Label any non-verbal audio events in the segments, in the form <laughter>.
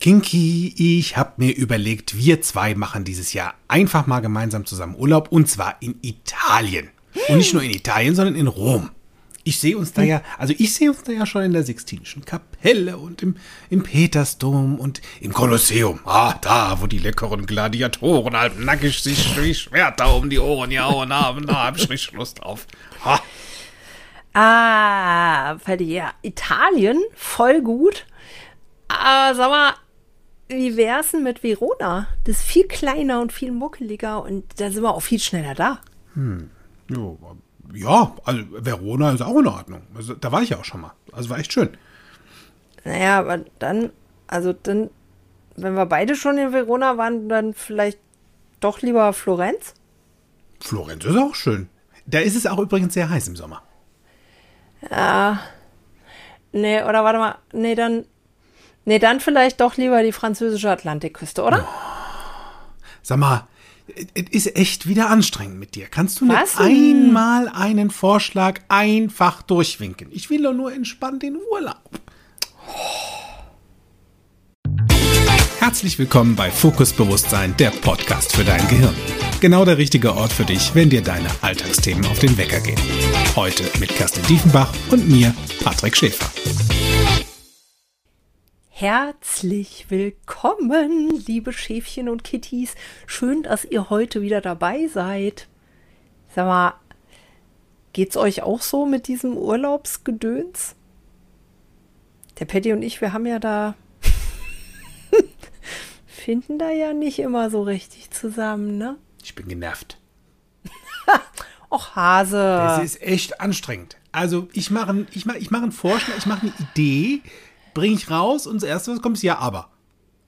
Kinky, ich habe mir überlegt, wir zwei machen dieses Jahr einfach mal gemeinsam zusammen Urlaub und zwar in Italien. Und nicht nur in Italien, sondern in Rom. Ich sehe uns da ja, also ich sehe uns da ja schon in der Sixtinischen Kapelle und im, im Petersdom und im Kolosseum. Ah, da, wo die leckeren Gladiatoren halb nackig sich wie Schwerter um die Ohren gehauen haben. Da habe ich Lust drauf. Ha. Ah, Freddy, ja, Italien, voll gut. Aber sag mal, wie wär's denn mit Verona? Das ist viel kleiner und viel muckeliger und da sind wir auch viel schneller da. Jo, ja, also Verona ist auch in Ordnung. Also, da war ich ja auch schon mal. Also war echt schön. Naja, aber dann, also dann, wenn wir beide schon in Verona waren, dann vielleicht doch lieber Florenz? Florenz ist auch schön. Da ist es auch übrigens sehr heiß im Sommer. Ja. Nee, oder warte mal. Nee, dann. Nee, dann vielleicht doch lieber die französische Atlantikküste, oder? Sag mal, es ist echt wieder anstrengend mit dir. Kannst du nicht Was denn? einmal einen Vorschlag einfach durchwinken? Ich will doch nur entspannt in Urlaub. Herzlich willkommen bei Fokus Bewusstsein, der Podcast für dein Gehirn. Genau der richtige Ort für dich, wenn dir deine Alltagsthemen auf den Wecker gehen. Heute mit Kerstin Diefenbach und mir, Patrick Schäfer. Herzlich willkommen, liebe Schäfchen und Kitties. Schön, dass ihr heute wieder dabei seid. Sag mal, geht's euch auch so mit diesem Urlaubsgedöns? Der Patty und ich, wir haben ja da. <laughs> finden da ja nicht immer so richtig zusammen, ne? Ich bin genervt. <laughs> Och, Hase. Es ist echt anstrengend. Also ich mache ich mach, ich mach einen Vorschlag, ich mache eine Idee, bringe ich raus und das Erste, was kommt, ist ja, aber.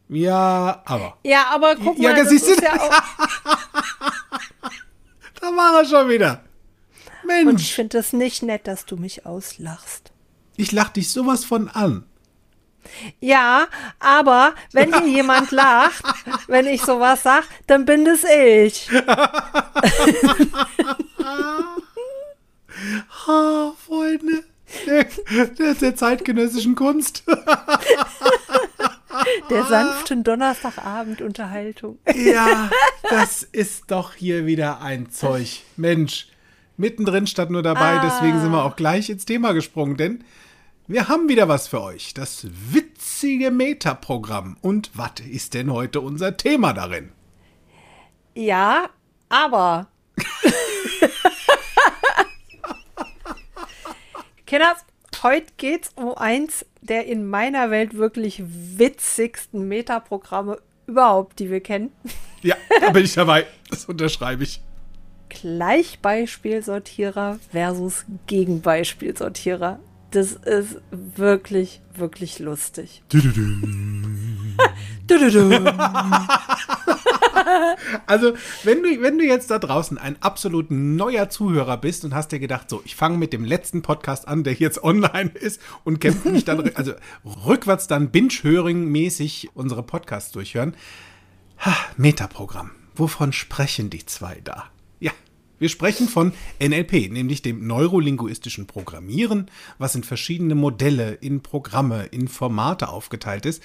Ja, aber. ja, aber guck Ja, mal, das das siehst du- ist ja auch. <laughs> Da war er schon wieder. Und ich Mensch, finde es nicht nett, dass du mich auslachst. ich lach dich sowas von an. Ja, aber wenn hier <laughs> jemand lacht, wenn ich sowas sag, dann bin das ich. <laughs> Ha, Freunde. Der, der, der zeitgenössischen Kunst. <laughs> Der sanften Donnerstagabend-Unterhaltung. Ja, das ist doch hier wieder ein Zeug. Mensch, mittendrin statt nur dabei, deswegen sind wir auch gleich ins Thema gesprungen, denn wir haben wieder was für euch. Das witzige Metaprogramm. Und was ist denn heute unser Thema darin? Ja, aber. <laughs> Kinders, heute geht's um eins der in meiner Welt wirklich witzigsten Metaprogramme überhaupt, die wir kennen. <laughs> Ja, da bin ich dabei. Das unterschreibe ich. Gleichbeispielsortierer versus Gegenbeispielsortierer. Das ist wirklich, wirklich lustig. <laughs> <laughs> <laughs> Also, wenn du, wenn du jetzt da draußen ein absolut neuer Zuhörer bist und hast dir gedacht, so, ich fange mit dem letzten Podcast an, der jetzt online ist und kämpfe mich dann, also rückwärts dann binge-höring-mäßig unsere Podcasts durchhören. Ha, Metaprogramm. Wovon sprechen die zwei da? Ja, wir sprechen von NLP, nämlich dem neurolinguistischen Programmieren, was in verschiedene Modelle, in Programme, in Formate aufgeteilt ist.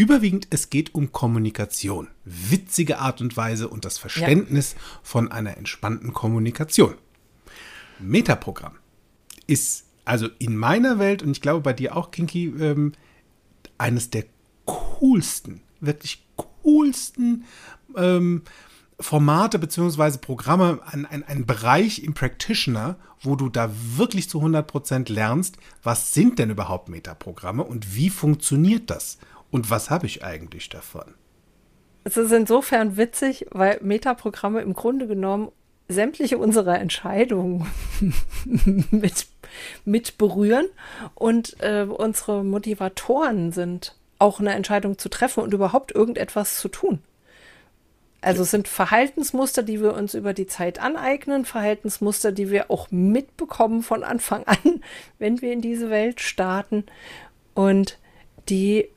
Überwiegend es geht um Kommunikation, witzige Art und Weise und das Verständnis von einer entspannten Kommunikation. Metaprogramm ist also in meiner Welt und ich glaube bei dir auch, Kinky, ähm, eines der coolsten, wirklich coolsten ähm, Formate beziehungsweise Programme, ein, ein, ein Bereich im Practitioner, wo du da wirklich zu 100% lernst, was sind denn überhaupt Metaprogramme und wie funktioniert das und was habe ich eigentlich davon? Es ist insofern witzig, weil Metaprogramme im Grunde genommen sämtliche unserer Entscheidungen <laughs> mit, mit berühren und äh, unsere Motivatoren sind, auch eine Entscheidung zu treffen und überhaupt irgendetwas zu tun. Also es sind Verhaltensmuster, die wir uns über die Zeit aneignen, Verhaltensmuster, die wir auch mitbekommen von Anfang an, <laughs> wenn wir in diese Welt starten und die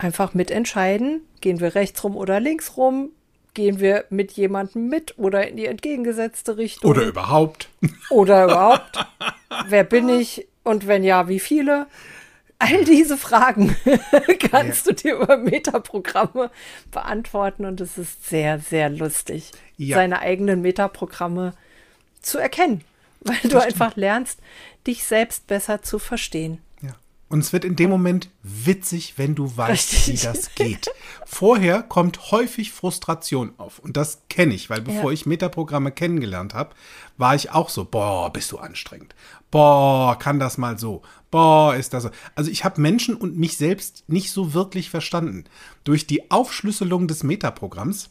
einfach mitentscheiden, gehen wir rechts rum oder links rum, gehen wir mit jemandem mit oder in die entgegengesetzte Richtung Oder überhaupt? oder <laughs> überhaupt, wer bin ich und wenn ja, wie viele? All diese Fragen <laughs> kannst ja. du dir über Metaprogramme beantworten und es ist sehr, sehr lustig, ja. seine eigenen Metaprogramme zu erkennen, weil das du stimmt. einfach lernst, dich selbst besser zu verstehen. Und es wird in dem Moment witzig, wenn du weißt, Richtig. wie das geht. Vorher kommt häufig Frustration auf. Und das kenne ich, weil bevor ja. ich Metaprogramme kennengelernt habe, war ich auch so, boah, bist du anstrengend. Boah, kann das mal so. Boah, ist das so. Also ich habe Menschen und mich selbst nicht so wirklich verstanden. Durch die Aufschlüsselung des Metaprogramms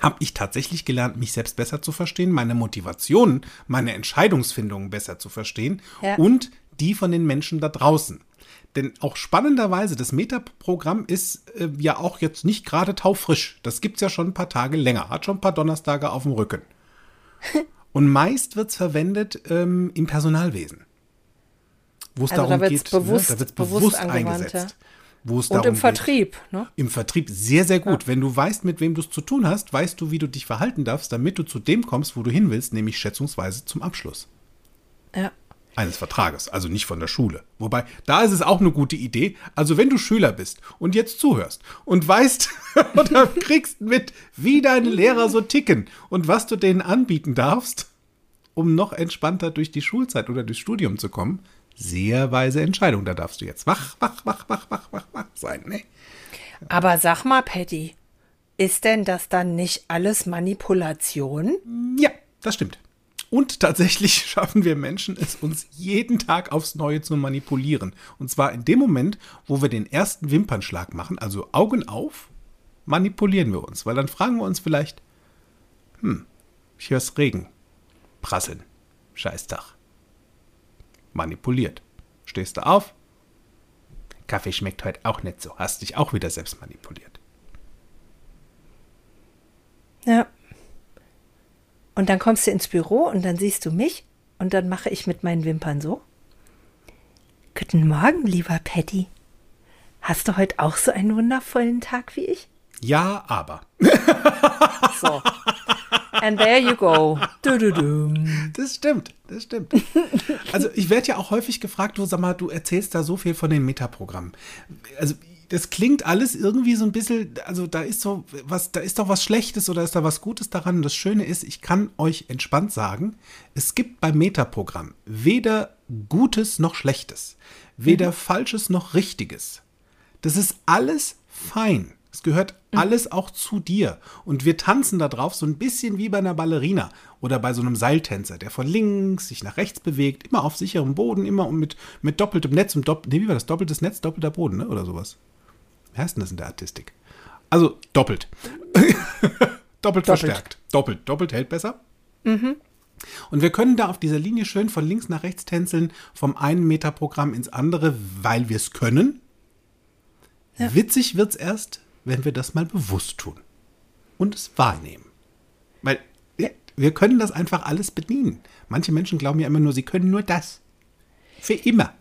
habe ich tatsächlich gelernt, mich selbst besser zu verstehen, meine Motivationen, meine Entscheidungsfindungen besser zu verstehen ja. und die von den Menschen da draußen. Denn auch spannenderweise, das Metaprogramm ist äh, ja auch jetzt nicht gerade taufrisch. Das gibt es ja schon ein paar Tage länger, hat schon ein paar Donnerstage auf dem Rücken. <laughs> Und meist wird es verwendet ähm, im Personalwesen. Wo es also darum da geht, bewusst, ne, da wird es bewusst, bewusst eingesetzt. Wo es Und im Vertrieb. Ne? Im Vertrieb sehr, sehr gut. Ja. Wenn du weißt, mit wem du es zu tun hast, weißt du, wie du dich verhalten darfst, damit du zu dem kommst, wo du hin willst, nämlich schätzungsweise zum Abschluss. Ja eines Vertrages, also nicht von der Schule. Wobei, da ist es auch eine gute Idee. Also wenn du Schüler bist und jetzt zuhörst und weißt <laughs> oder kriegst mit, wie deine Lehrer so ticken und was du denen anbieten darfst, um noch entspannter durch die Schulzeit oder durchs Studium zu kommen, sehr weise Entscheidung. Da darfst du jetzt wach, wach, wach, wach, wach, wach, wach sein. Ne? Aber sag mal, Patty, ist denn das dann nicht alles Manipulation? Ja, das stimmt. Und tatsächlich <laughs> schaffen wir Menschen es uns jeden Tag aufs Neue zu manipulieren. Und zwar in dem Moment, wo wir den ersten Wimpernschlag machen, also Augen auf, manipulieren wir uns. Weil dann fragen wir uns vielleicht, hm, ich höre Regen. Prasseln. Scheißdach. Manipuliert. Stehst du auf? Kaffee schmeckt heute auch nicht so. Hast dich auch wieder selbst manipuliert. Ja. Und dann kommst du ins Büro und dann siehst du mich und dann mache ich mit meinen Wimpern so. Guten Morgen, lieber Patty. Hast du heute auch so einen wundervollen Tag wie ich? Ja, aber. <laughs> so. And there you go. Du, du, du. Das stimmt, das stimmt. Also ich werde ja auch häufig gefragt, du sag mal, du erzählst da so viel von den Metaprogrammen. Also das klingt alles irgendwie so ein bisschen, also da ist so was, da ist doch was Schlechtes oder ist da was Gutes daran. Und das Schöne ist, ich kann euch entspannt sagen, es gibt beim Metaprogramm weder Gutes noch Schlechtes, weder mhm. Falsches noch Richtiges. Das ist alles fein. Es gehört mhm. alles auch zu dir. Und wir tanzen da drauf so ein bisschen wie bei einer Ballerina oder bei so einem Seiltänzer, der von links sich nach rechts bewegt, immer auf sicherem Boden, immer mit, mit doppeltem Netz und doppelt, nee, wie war das? Doppeltes Netz, doppelter Boden, ne? Oder sowas. Wie heißt denn das in der Artistik? Also doppelt. <laughs> doppelt. doppelt verstärkt. Doppelt. Doppelt hält besser. Mhm. Und wir können da auf dieser Linie schön von links nach rechts tänzeln, vom einen Metaprogramm ins andere, weil wir es können. Ja. Witzig wird es erst, wenn wir das mal bewusst tun und es wahrnehmen. Weil ja, wir können das einfach alles bedienen. Manche Menschen glauben ja immer nur, sie können nur das. Für immer.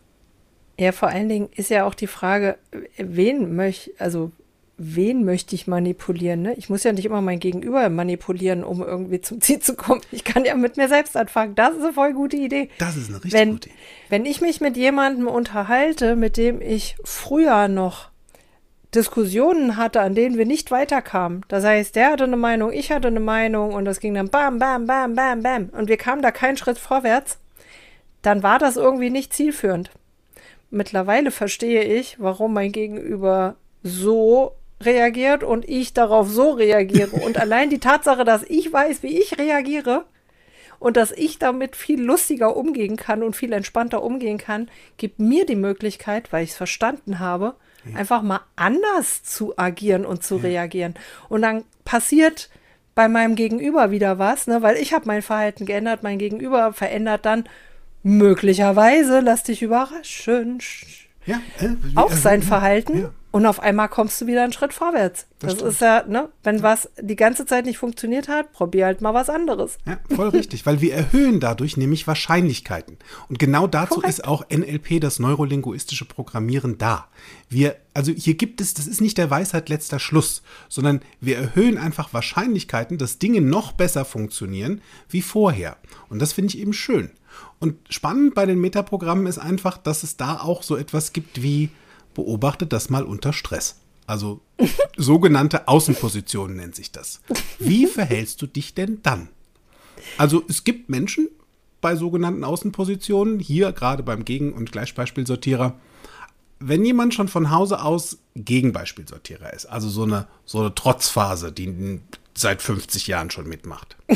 Ja, vor allen Dingen ist ja auch die Frage, wen möchte, also wen möchte ich manipulieren? Ne? Ich muss ja nicht immer mein Gegenüber manipulieren, um irgendwie zum Ziel zu kommen. Ich kann ja mit mir selbst anfangen. Das ist eine voll gute Idee. Das ist eine richtig wenn, gute Idee. Wenn ich mich mit jemandem unterhalte, mit dem ich früher noch Diskussionen hatte, an denen wir nicht weiterkamen. Das heißt, der hatte eine Meinung, ich hatte eine Meinung und das ging dann bam, bam, bam, bam, bam und wir kamen da keinen Schritt vorwärts, dann war das irgendwie nicht zielführend mittlerweile verstehe ich, warum mein Gegenüber so reagiert und ich darauf so reagiere. Und <laughs> allein die Tatsache, dass ich weiß, wie ich reagiere und dass ich damit viel lustiger umgehen kann und viel entspannter umgehen kann, gibt mir die Möglichkeit, weil ich es verstanden habe, ja. einfach mal anders zu agieren und zu ja. reagieren. Und dann passiert bei meinem Gegenüber wieder was, ne? weil ich habe mein Verhalten geändert, mein Gegenüber verändert dann möglicherweise, lass dich überraschen, ja, äh, auf sein Verhalten ja. und auf einmal kommst du wieder einen Schritt vorwärts. Das, das ist ja, ne, wenn was die ganze Zeit nicht funktioniert hat, probier halt mal was anderes. Ja, voll richtig, weil wir erhöhen dadurch nämlich Wahrscheinlichkeiten. Und genau dazu Korrekt. ist auch NLP, das neurolinguistische Programmieren, da. Wir, also hier gibt es, das ist nicht der Weisheit letzter Schluss, sondern wir erhöhen einfach Wahrscheinlichkeiten, dass Dinge noch besser funktionieren wie vorher. Und das finde ich eben schön. Und spannend bei den Metaprogrammen ist einfach, dass es da auch so etwas gibt wie beobachtet das mal unter Stress. Also <laughs> sogenannte Außenpositionen nennt sich das. Wie <laughs> verhältst du dich denn dann? Also es gibt Menschen bei sogenannten Außenpositionen, hier gerade beim Gegen- und Gleichbeispielsortierer, wenn jemand schon von Hause aus Gegenbeispielsortierer ist, also so eine, so eine Trotzphase, die seit 50 Jahren schon mitmacht. <laughs>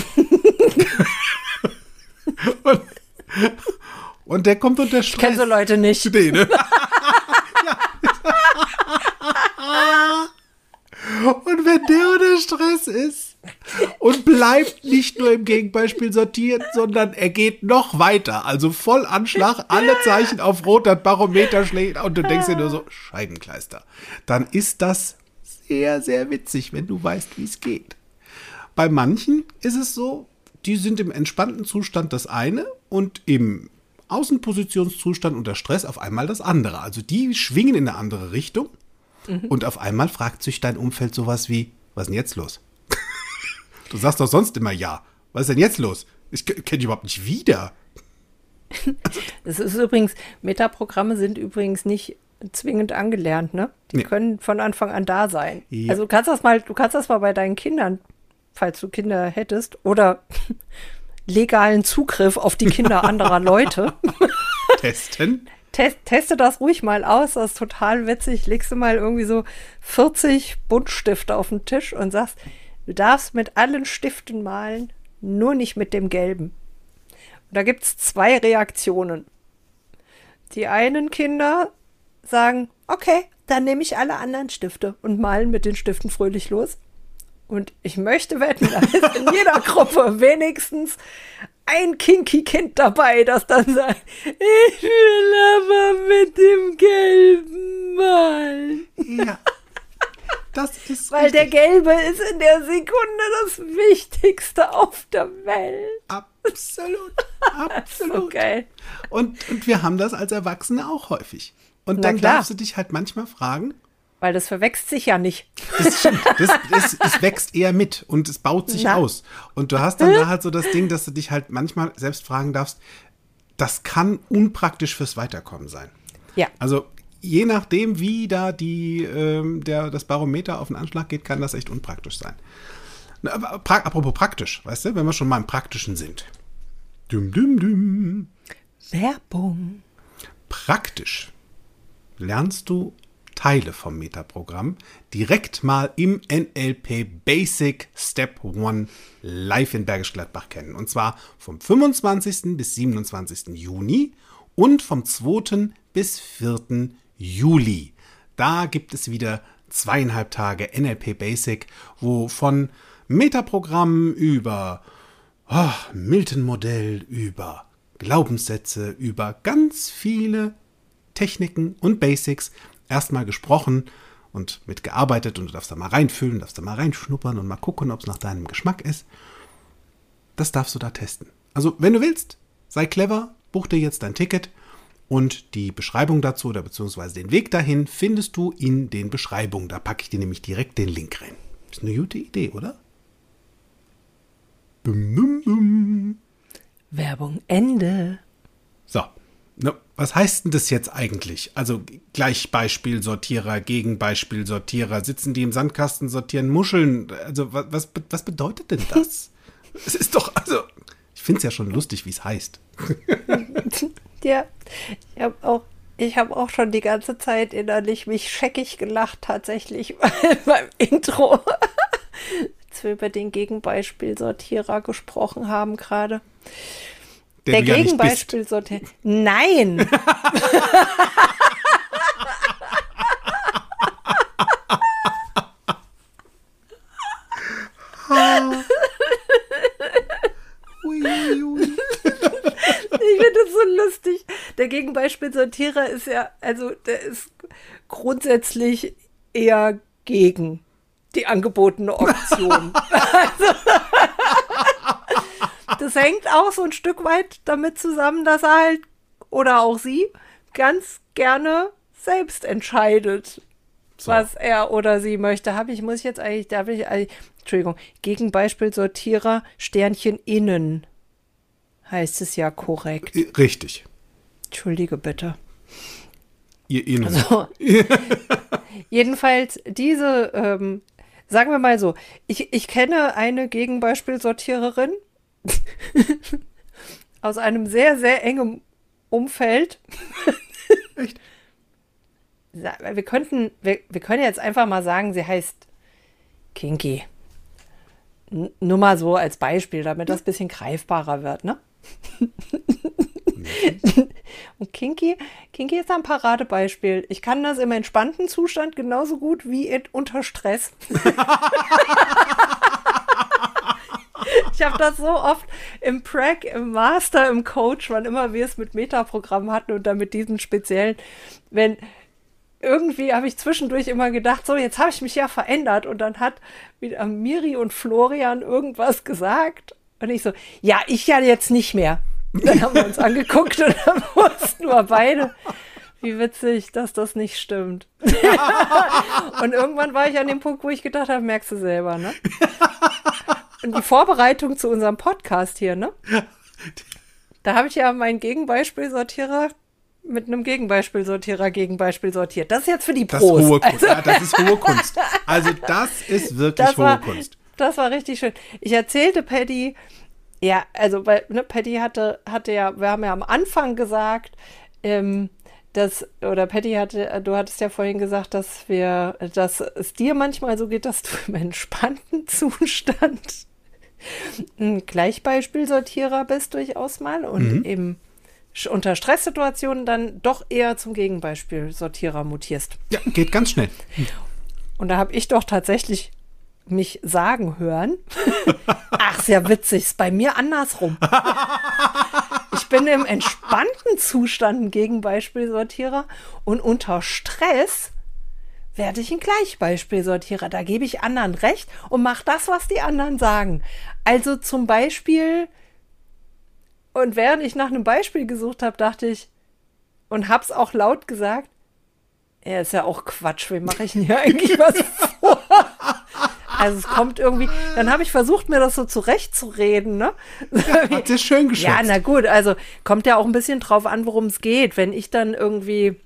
und, und, der kommt unter Stress. Ich kenne so Leute nicht. Nee, ne? <laughs> Und wenn der unter Stress ist und bleibt nicht nur im Gegenbeispiel sortiert, sondern er geht noch weiter, also voll Anschlag, alle Zeichen auf Rot, das Barometer schlägt und du denkst dir nur so, Scheibenkleister. Dann ist das sehr, sehr witzig, wenn du weißt, wie es geht. Bei manchen ist es so, die sind im entspannten Zustand das eine und im Außenpositionszustand unter Stress auf einmal das andere. Also die schwingen in eine andere Richtung Mhm. Und auf einmal fragt sich dein Umfeld sowas wie, was ist denn jetzt los? <laughs> du sagst doch sonst immer ja. Was ist denn jetzt los? Ich kenne dich überhaupt nicht wieder. <laughs> Es ist übrigens, Metaprogramme sind übrigens nicht zwingend angelernt, ne? Die nee. können von Anfang an da sein. Ja. Also du kannst das mal, du kannst das mal bei deinen Kindern, falls du Kinder hättest, oder legalen Zugriff auf die Kinder <laughs> anderer Leute. Testen. Test, teste das ruhig mal aus, das ist total witzig. Legst du mal irgendwie so 40 Buntstifte auf den Tisch und sagst, du darfst mit allen Stiften malen, nur nicht mit dem gelben. Und da gibt es zwei Reaktionen. Die einen Kinder sagen, okay, dann nehme ich alle anderen Stifte und malen mit den Stiften fröhlich los. Und ich möchte wetten, da ist in jeder <laughs> Gruppe wenigstens ein kinky Kind dabei, das dann sagt, ich will aber mit dem Gelben malen. Ja. Das ist <laughs> Weil richtig. der Gelbe ist in der Sekunde das Wichtigste auf der Welt. Absolut. <laughs> Absolut. so geil. Und, und wir haben das als Erwachsene auch häufig. Und Na dann klar. darfst du dich halt manchmal fragen, weil das verwächst sich ja nicht. Das, das, das, es wächst eher mit und es baut sich Na. aus. Und du hast dann da halt so das Ding, dass du dich halt manchmal selbst fragen darfst, das kann unpraktisch fürs Weiterkommen sein. Ja. Also je nachdem, wie da die, ähm, der, das Barometer auf den Anschlag geht, kann das echt unpraktisch sein. Na, pra apropos praktisch, weißt du, wenn wir schon mal im Praktischen sind. Düm, düm, düm. Werbung. Praktisch lernst du Teile vom Metaprogramm direkt mal im NLP Basic Step 1 live in Bergisch Gladbach kennen. Und zwar vom 25. bis 27. Juni und vom 2. bis 4. Juli. Da gibt es wieder zweieinhalb Tage NLP Basic, wo von Metaprogrammen über oh, Milton-Modell, über Glaubenssätze, über ganz viele Techniken und Basics erstmal gesprochen und mitgearbeitet und du darfst da mal reinfühlen, darfst da mal reinschnuppern und mal gucken, ob es nach deinem Geschmack ist. Das darfst du da testen. Also, wenn du willst, sei clever, buch dir jetzt dein Ticket und die Beschreibung dazu oder beziehungsweise den Weg dahin findest du in den Beschreibungen. Da packe ich dir nämlich direkt den Link rein. Ist eine gute Idee, oder? Bum, bum, bum. Werbung Ende. So, Ne, was heißt denn das jetzt eigentlich? Also Gleichbeispielsortierer, Gegenbeispielsortierer, sitzen die im Sandkasten, sortieren Muscheln? Also was, was, was bedeutet denn das? <laughs> es ist doch, also, ich finde es ja schon lustig, wie es heißt. <laughs> ja, ich habe auch, hab auch schon die ganze Zeit innerlich mich scheckig gelacht, tatsächlich <laughs> beim Intro. Als wir über den Gegenbeispielsortierer gesprochen haben gerade. Der, der Gegenbeispiel sollte. Nein! <laughs> Ich finde das so lustig. Der Gegenbeispielsortierer ist ja, also der ist grundsätzlich eher gegen die angebotene Option. <laughs> also, das hängt auch so ein Stück weit damit zusammen, dass er halt oder auch sie ganz gerne selbst entscheidet, so. was er oder sie möchte. Habe ich, muss ich jetzt eigentlich, darf ich, Entschuldigung, Gegenbeispiel Sortierer, Sternchen innen. heißt es ja korrekt. Richtig. Entschuldige bitte. Ihr Ihnen. Also, <laughs> jedenfalls diese, ähm, sagen wir mal so, ich, ich kenne eine Gegenbeispielsortiererin <laughs> aus einem sehr, sehr engen Umfeld. <laughs> Echt? Wir könnten, wir, wir können jetzt einfach mal sagen, sie heißt Kinky. N nur mal so als Beispiel, damit das ein bisschen greifbarer wird, ne? <laughs> Und Kinky, Kinky ist ein Paradebeispiel. Ich kann das im entspannten Zustand genauso gut wie unter Stress. <laughs> ich habe das so oft im Prac, im Master, im Coach, wann immer wir es mit Metaprogrammen hatten und dann mit diesen speziellen, wenn irgendwie habe ich zwischendurch immer gedacht, so, jetzt habe ich mich ja verändert. Und dann hat wieder Miri und Florian irgendwas gesagt. Und ich so, ja, ich ja jetzt nicht mehr. Dann haben wir uns <laughs> angeguckt und dann <laughs> wussten wir beide, wie witzig, dass das nicht stimmt. und irgendwann war ich an dem Punkt, wo ich gedacht habe, merkst du selber, ne? Und die Vorbereitung zu unserem Podcast hier, ne? <laughs> Da habe ich ja meinen Gegenbeispielsortierer mit einem Gegenbeispielsortierer Gegenbeispiel sortiert. Das ist jetzt für die Das Pros. ist hohe Kunst. Ja, das ist hohe Kunst. Also das ist <laughs> wirklich das hohe war, Kunst. Das war richtig schön. Ich erzählte Paddy, ja, also weil ne, Paddy hatte, hatte ja, wir haben ja am Anfang gesagt, ähm, dass, oder Patty hatte, du hattest ja vorhin gesagt, dass wir, dass es dir manchmal so geht, dass du im entspannten <laughs> Zustand ein Gleichbeispielsortierer bist durchaus mal und Mhm. eben unter Stresssituationen dann doch eher zum Gegenbeispielsortierer mutierst. Ja, geht ganz schnell. Und da habe ich doch tatsächlich mich sagen hören. <laughs> Ach, ja witzig, ist bei mir andersrum. <laughs> Ich bin im entspannten Zustand ein Gegenbeispielsortierer und unter Stress werde ich ein Gleichbeispielsortierer. Da gebe ich anderen recht und mache das, was die anderen sagen. Also zum Beispiel, und während ich nach einem Beispiel gesucht habe, dachte ich, und hab's auch laut gesagt, ja, ist ja auch Quatsch. Wem mache ich denn hier <laughs> eigentlich was vor? Also es kommt irgendwie, dann habe ich versucht, mir das so zurechtzureden, ne? Hat sie schön geschätzt. Ja, na gut, also kommt ja auch ein bisschen drauf an, worum es geht. Wenn ich dann irgendwie,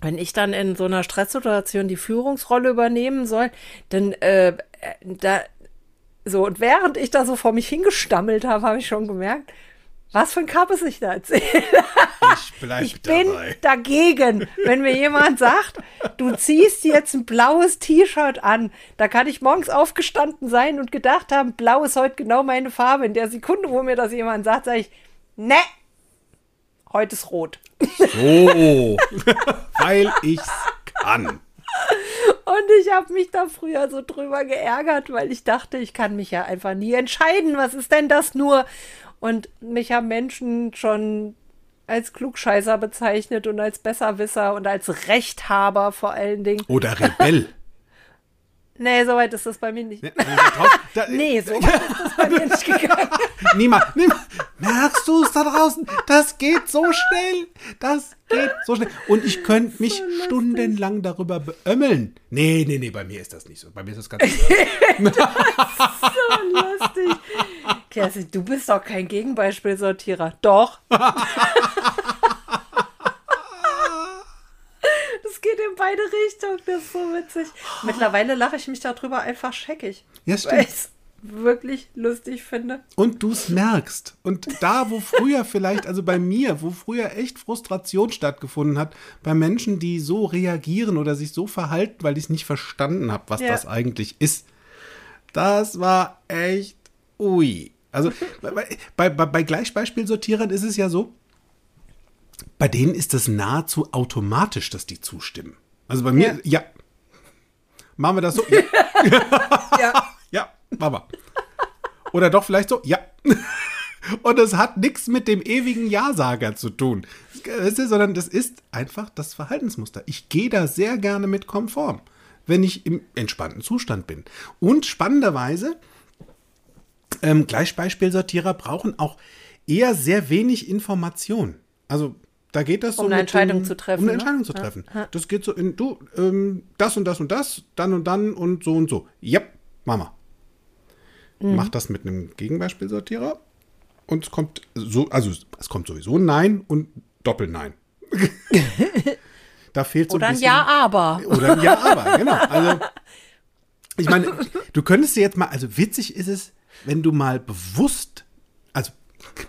wenn ich dann in so einer Stresssituation die Führungsrolle übernehmen soll, dann äh, da so und während ich da so vor mich hingestammelt habe, habe ich schon gemerkt, was für ein Kappes ich da erzähle. ich bleib Ich bin dabei. dagegen, wenn mir jemand sagt, du ziehst jetzt ein blaues T-Shirt an. Da kann ich morgens aufgestanden sein und gedacht haben, blau ist heute genau meine Farbe. In der Sekunde, wo mir das jemand sagt, sage ich, ne, heute ist rot. So, <laughs> weil ich's kann. Und ich habe mich da früher so drüber geärgert, weil ich dachte, ich kann mich ja einfach nie entscheiden. Was ist denn das nur? Und mich haben Menschen schon als Klugscheißer bezeichnet und als Besserwisser und als Rechthaber vor allen Dingen. Oder Rebell. <laughs> Nee, soweit ist das bei mir nicht. Ne, also da <laughs> Nee, so weit ist das bei mir nicht gegangen. <laughs> Niemand, niemand. Merkst du es da draußen? Das geht so schnell. Das geht so schnell. Und ich könnte mich stundenlang darüber beömmeln. Nee, nee, nee, bei mir ist das nicht so. Bei mir ist das ganz <laughs> So lustig. Kerstin, du bist doch kein Gegenbeispielsortierer. Doch. Das geht in beide Richtungen. Das ist so witzig. Mittlerweile lache ich mich darüber einfach scheckig. Ja, Weil stimmt. ich es wirklich lustig finde. Und du es merkst. Und da, wo früher vielleicht, also bei mir, wo früher echt Frustration stattgefunden hat, bei Menschen, die so reagieren oder sich so verhalten, weil ich es nicht verstanden habe, was Ja. das eigentlich ist. Das war echt ui. Also bei, bei, bei, bei Gleichbeispielsortierern ist es ja so, bei denen ist es nahezu automatisch, dass die zustimmen. Also bei mir, ja. Machen wir das so? <laughs> Ja. Ja. <laughs> Ja, Mama. Oder doch vielleicht so, ja. <laughs> Und es hat nichts mit dem ewigen Ja-Sager zu tun, sondern das ist einfach das Verhaltensmuster. Ich gehe da sehr gerne mit konform, wenn ich im entspannten Zustand bin. Und spannenderweise, ähm, Gleichbeispielsortierer brauchen auch eher sehr wenig Information. Also da geht das so. Um eine Entscheidung dem- zu treffen, Um eine ne? Entscheidung zu treffen. Das geht so in, du, ähm, das und das und das, dann und dann und so und so. Ja, Mama. Mhm. Mach das mit einem Gegenbeispielsortierer und es kommt so, also es kommt sowieso ein Nein und Doppel-Nein. <laughs> da fehlt so Oder ein ein bisschen. Ja, aber. Oder ein Ja, aber, genau. Also, <laughs> ich meine, du könntest dir jetzt mal, also witzig ist es, wenn du mal bewusst, also,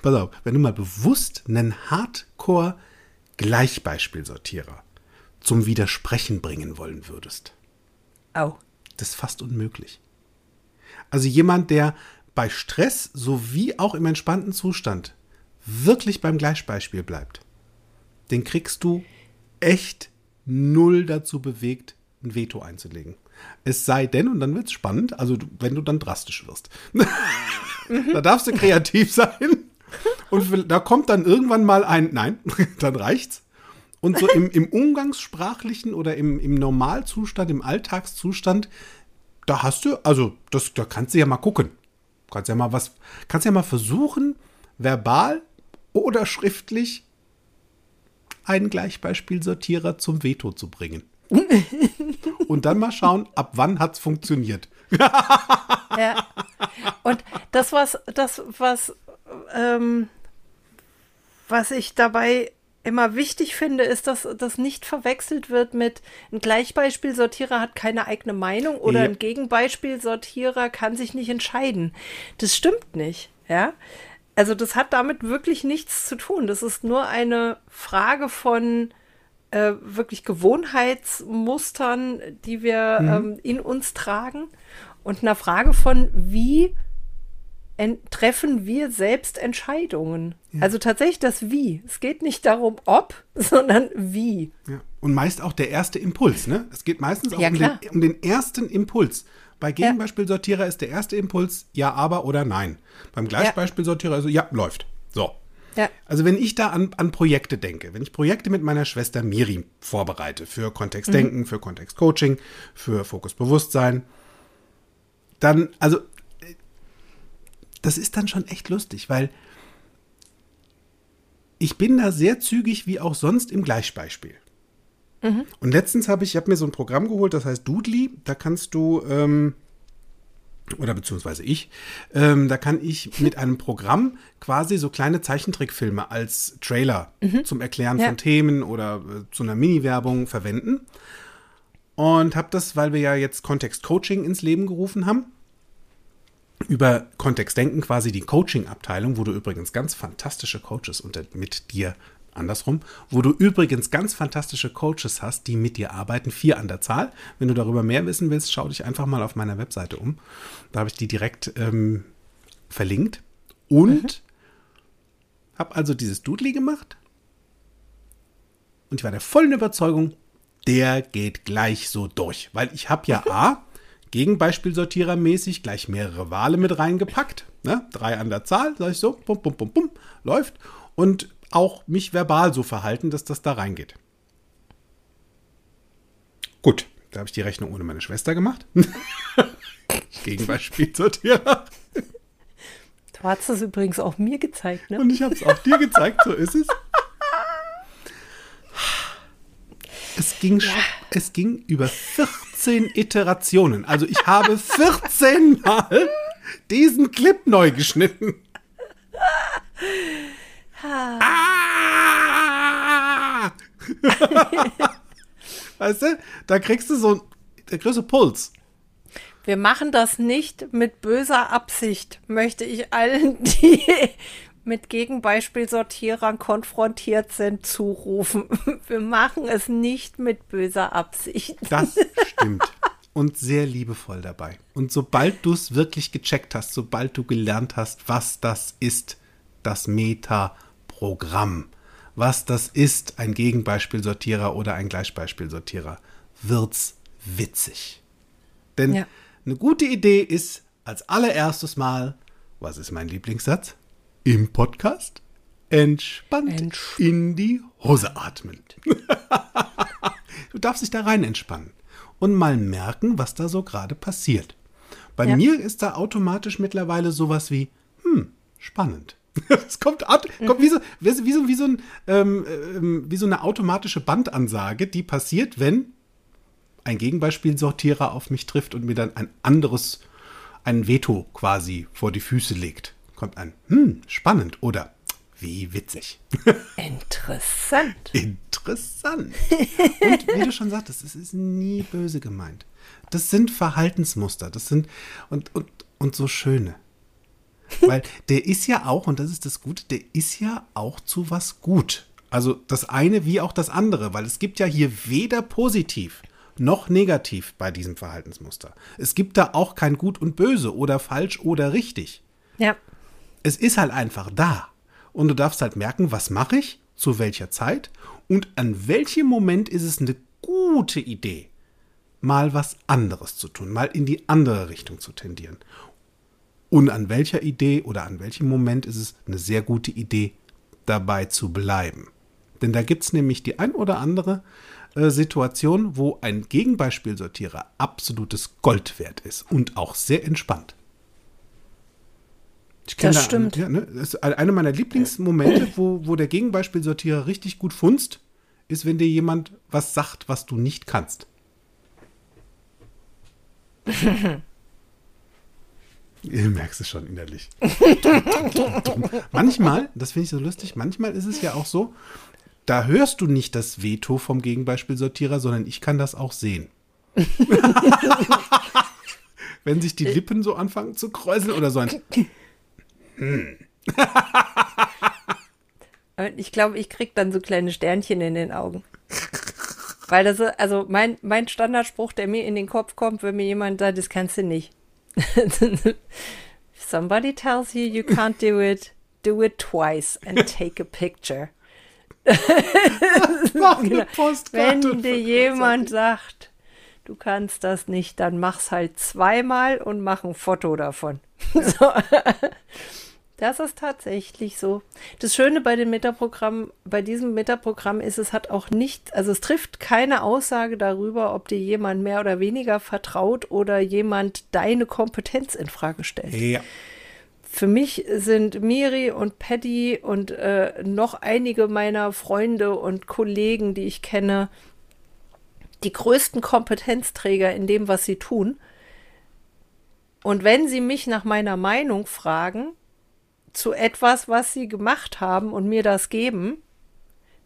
pass auf, wenn du mal bewusst einen Hardcore-Gleichbeispielsortierer zum Widersprechen bringen wollen würdest. Oh. Das ist fast unmöglich. Also jemand, der bei Stress sowie auch im entspannten Zustand wirklich beim Gleichbeispiel bleibt, den kriegst du echt null dazu bewegt, ein Veto einzulegen. Es sei denn, und dann wird es spannend, also wenn du dann drastisch wirst. <laughs> da darfst du kreativ sein. Und da kommt dann irgendwann mal ein, nein, <laughs> dann reicht's. Und so im, im Umgangssprachlichen oder im, im Normalzustand, im Alltagszustand, da hast du, also das, da kannst du ja mal gucken. Kannst ja mal was, kannst ja mal versuchen, verbal oder schriftlich einen Gleichbeispielsortierer zum Veto zu bringen. <laughs> Und dann mal schauen, ab wann hat's funktioniert. <laughs> Ja. Und das, was, das, was, ähm, was ich dabei immer wichtig finde, ist, dass das nicht verwechselt wird mit ein Gleichbeispielsortierer hat keine eigene Meinung oder Ja. ein Gegenbeispielsortierer kann sich nicht entscheiden. Das stimmt nicht, ja. Also das hat damit wirklich nichts zu tun. Das ist nur eine Frage von äh, wirklich Gewohnheitsmustern, die wir ähm, in uns tragen und einer Frage von, wie treffen wir selbst Entscheidungen. Also tatsächlich das Wie. Es geht nicht darum, ob, <laughs> sondern wie. Ja. Und meist auch der erste Impuls, ne? Es geht meistens auch Ja, um, den, um den ersten Impuls. Bei Gegenbeispielsortierer ist der erste Impuls ja, aber oder nein. Beim Gleichbeispielsortierer ist so, ja, läuft. So. Ja. Also wenn ich da an, an Projekte denke, wenn ich Projekte mit meiner Schwester Miri vorbereite, für Kontextdenken, für Kontextcoaching, für Fokusbewusstsein, dann, also das ist dann schon echt lustig, weil ich bin da sehr zügig wie auch sonst im Gleichbeispiel. Und letztens habe ich, ich habe mir so ein Programm geholt, das heißt Doodly. Da kannst du, ähm, oder beziehungsweise ich, ähm, da kann ich <laughs> mit einem Programm quasi so kleine Zeichentrickfilme als Trailer zum Erklären Ja. von Themen oder äh, zu einer Mini-Werbung verwenden. Und habe das, weil wir ja jetzt Kontext-Coaching ins Leben gerufen haben, über Kontextdenken quasi die Coaching-Abteilung, wo du übrigens ganz fantastische Coaches unter, mit dir, andersrum, wo du übrigens ganz fantastische Coaches hast, die mit dir arbeiten, vier an der Zahl. Wenn du darüber mehr wissen willst, schau dich einfach mal auf meiner Webseite um. Da habe ich die direkt ähm, verlinkt. Und habe also dieses Doodly gemacht. Und ich war der vollen Überzeugung, der geht gleich so durch. Weil ich habe ja A, <laughs> Gegenbeispielsortierer-mäßig gleich mehrere Wale mit reingepackt. Ne? Drei an der Zahl, sag ich so, bum, bum, bum, bum, läuft. Und auch mich verbal so verhalten, dass das da reingeht. Gut, da habe ich die Rechnung ohne meine Schwester gemacht. <laughs> Gegenbeispielsortierer. Du hast es übrigens auch mir gezeigt, ne? Und ich habe es auch dir gezeigt, so ist es. Es ging, sch- es ging über 14 Iterationen. Also ich habe 14 Mal diesen Clip neu geschnitten. Ah! <laughs> weißt du, da kriegst du so der größte Puls. Wir machen das nicht mit böser Absicht, möchte ich allen, die mit Gegenbeispielsortierern konfrontiert sind, zurufen. <laughs> Wir machen es nicht mit böser Absicht. Das <laughs> stimmt. Und sehr liebevoll dabei. Und sobald du es wirklich gecheckt hast, sobald du gelernt hast, was das ist, das Meta-Programm, was das ist, ein Gegenbeispielsortierer oder ein Gleichbeispielsortierer, wird's witzig. Denn Ja. eine gute Idee ist als allererstes Mal, was ist mein Lieblingssatz? Im Podcast entspannt Entsp- in die Hose atmen. <laughs> Du darfst dich da rein entspannen und mal merken, was da so gerade passiert. Bei Ja. mir ist da automatisch mittlerweile sowas wie, hm, spannend. <laughs> Es kommt, aut- kommt wie, so, wie, so- wie, so, wie, so ein, ähm, ähm, wie so eine automatische Bandansage, die passiert, wenn ein Gegenbeispielsortierer auf mich trifft und mir dann ein anderes, ein Veto quasi vor die Füße legt. Kommt ein hm, spannend oder wie witzig. <laughs> Interessant. Interessant. Und wie du schon sagtest, es ist nie böse gemeint. Das sind Verhaltensmuster, das sind und, und, und so schöne. Weil der ist ja auch, und das ist das Gute, der ist ja auch zu was gut. Also das eine wie auch das andere, weil es gibt ja hier weder positiv noch negativ bei diesem Verhaltensmuster. Es gibt da auch kein Gut und Böse oder falsch oder richtig. Ja. Es ist halt einfach da. Und du darfst halt merken, was mache ich, zu welcher Zeit und an welchem Moment ist es eine gute Idee, mal was anderes zu tun, mal in die andere Richtung zu tendieren. Und an welcher Idee oder an welchem Moment ist es eine sehr gute Idee, dabei zu bleiben. Denn da gibt es nämlich die ein oder andere äh, Situation, wo ein Gegenbeispielsortierer absolutes Gold wert ist und auch sehr entspannt. Ich das da stimmt. Ja, ne, das ist eine meiner Lieblingsmomente, wo, wo der Gegenbeispielsortierer richtig gut funzt, ist, wenn dir jemand was sagt, was du nicht kannst. <laughs> Ihr merkst es schon innerlich. manchmal, das finde ich so lustig, manchmal ist es ja auch so, da hörst du nicht das Veto vom Gegenbeispielsortierer, sondern ich kann das auch sehen. <laughs> Wenn sich die Lippen so anfangen zu kräuseln oder so ein. <laughs> Hm. ich glaube, ich kriege dann so kleine Sternchen in den Augen. Weil das, also mein, mein Standardspruch, der mir in den Kopf kommt, wenn mir jemand sagt, das kannst du nicht. <laughs> Somebody tells you you can't do it, do it twice and take a picture. <laughs> genau. Wenn dir jemand sagt, du kannst das nicht, dann mach's halt zweimal und mach ein Foto davon. <laughs> so. Das ist tatsächlich so. Das Schöne bei dem Metaprogramm, bei diesem Metaprogramm ist, es hat auch nicht, also es trifft keine Aussage darüber, ob dir jemand mehr oder weniger vertraut oder jemand deine Kompetenz in Frage stellt. Ja. Für mich sind Miri und Paddy und äh, noch einige meiner Freunde und Kollegen, die ich kenne, die größten Kompetenzträger in dem, was sie tun. Und wenn sie mich nach meiner Meinung fragen, zu etwas, was sie gemacht haben und mir das geben,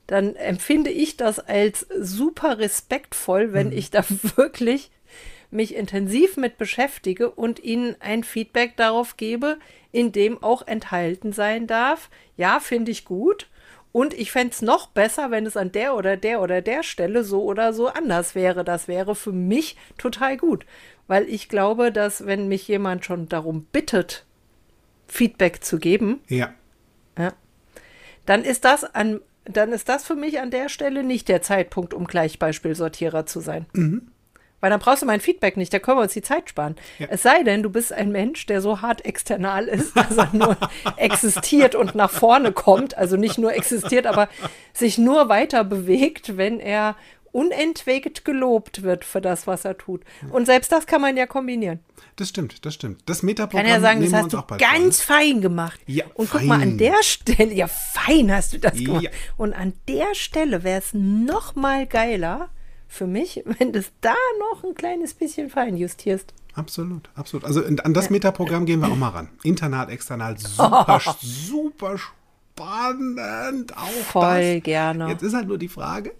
dann empfinde ich das als super respektvoll, wenn mhm. ich da <laughs> wirklich mich intensiv mit beschäftige und ihnen ein Feedback darauf gebe, in dem auch enthalten sein darf. Ja, finde ich gut. Und ich fände es noch besser, wenn es an der oder der oder der Stelle so oder so anders wäre. Das wäre für mich total gut. Weil ich glaube, dass wenn mich jemand schon darum bittet, Feedback zu geben, ja. ja. dann ist das an, dann ist das für mich an der Stelle nicht der Zeitpunkt, um Gleichbeispielsortierer zu sein. Mhm. Weil dann brauchst du mein Feedback nicht, da können wir uns die Zeit sparen. Ja. Es sei denn, du bist ein Mensch, der so hart external ist, dass er nur <laughs> existiert und nach vorne kommt, also nicht nur existiert, aber sich nur weiter bewegt, wenn er unentwegt gelobt wird für das, was er tut. Und selbst das kann man ja kombinieren. Das stimmt, das stimmt. Das Metaprogramm kann ja sagen, das hast du ganz vor, fein gemacht. Ja, und fein. guck mal, an der Stelle, ja, fein hast du das gemacht. Ja. Und an der Stelle wäre es noch mal geiler für mich, <laughs> wenn du es da noch ein kleines bisschen fein justierst. Absolut, absolut. Also an das Metaprogramm gehen wir auch mal ran. Internat, external, super, <laughs> oh. super spannend. Auch Voll das. gerne. Jetzt ist halt nur die Frage,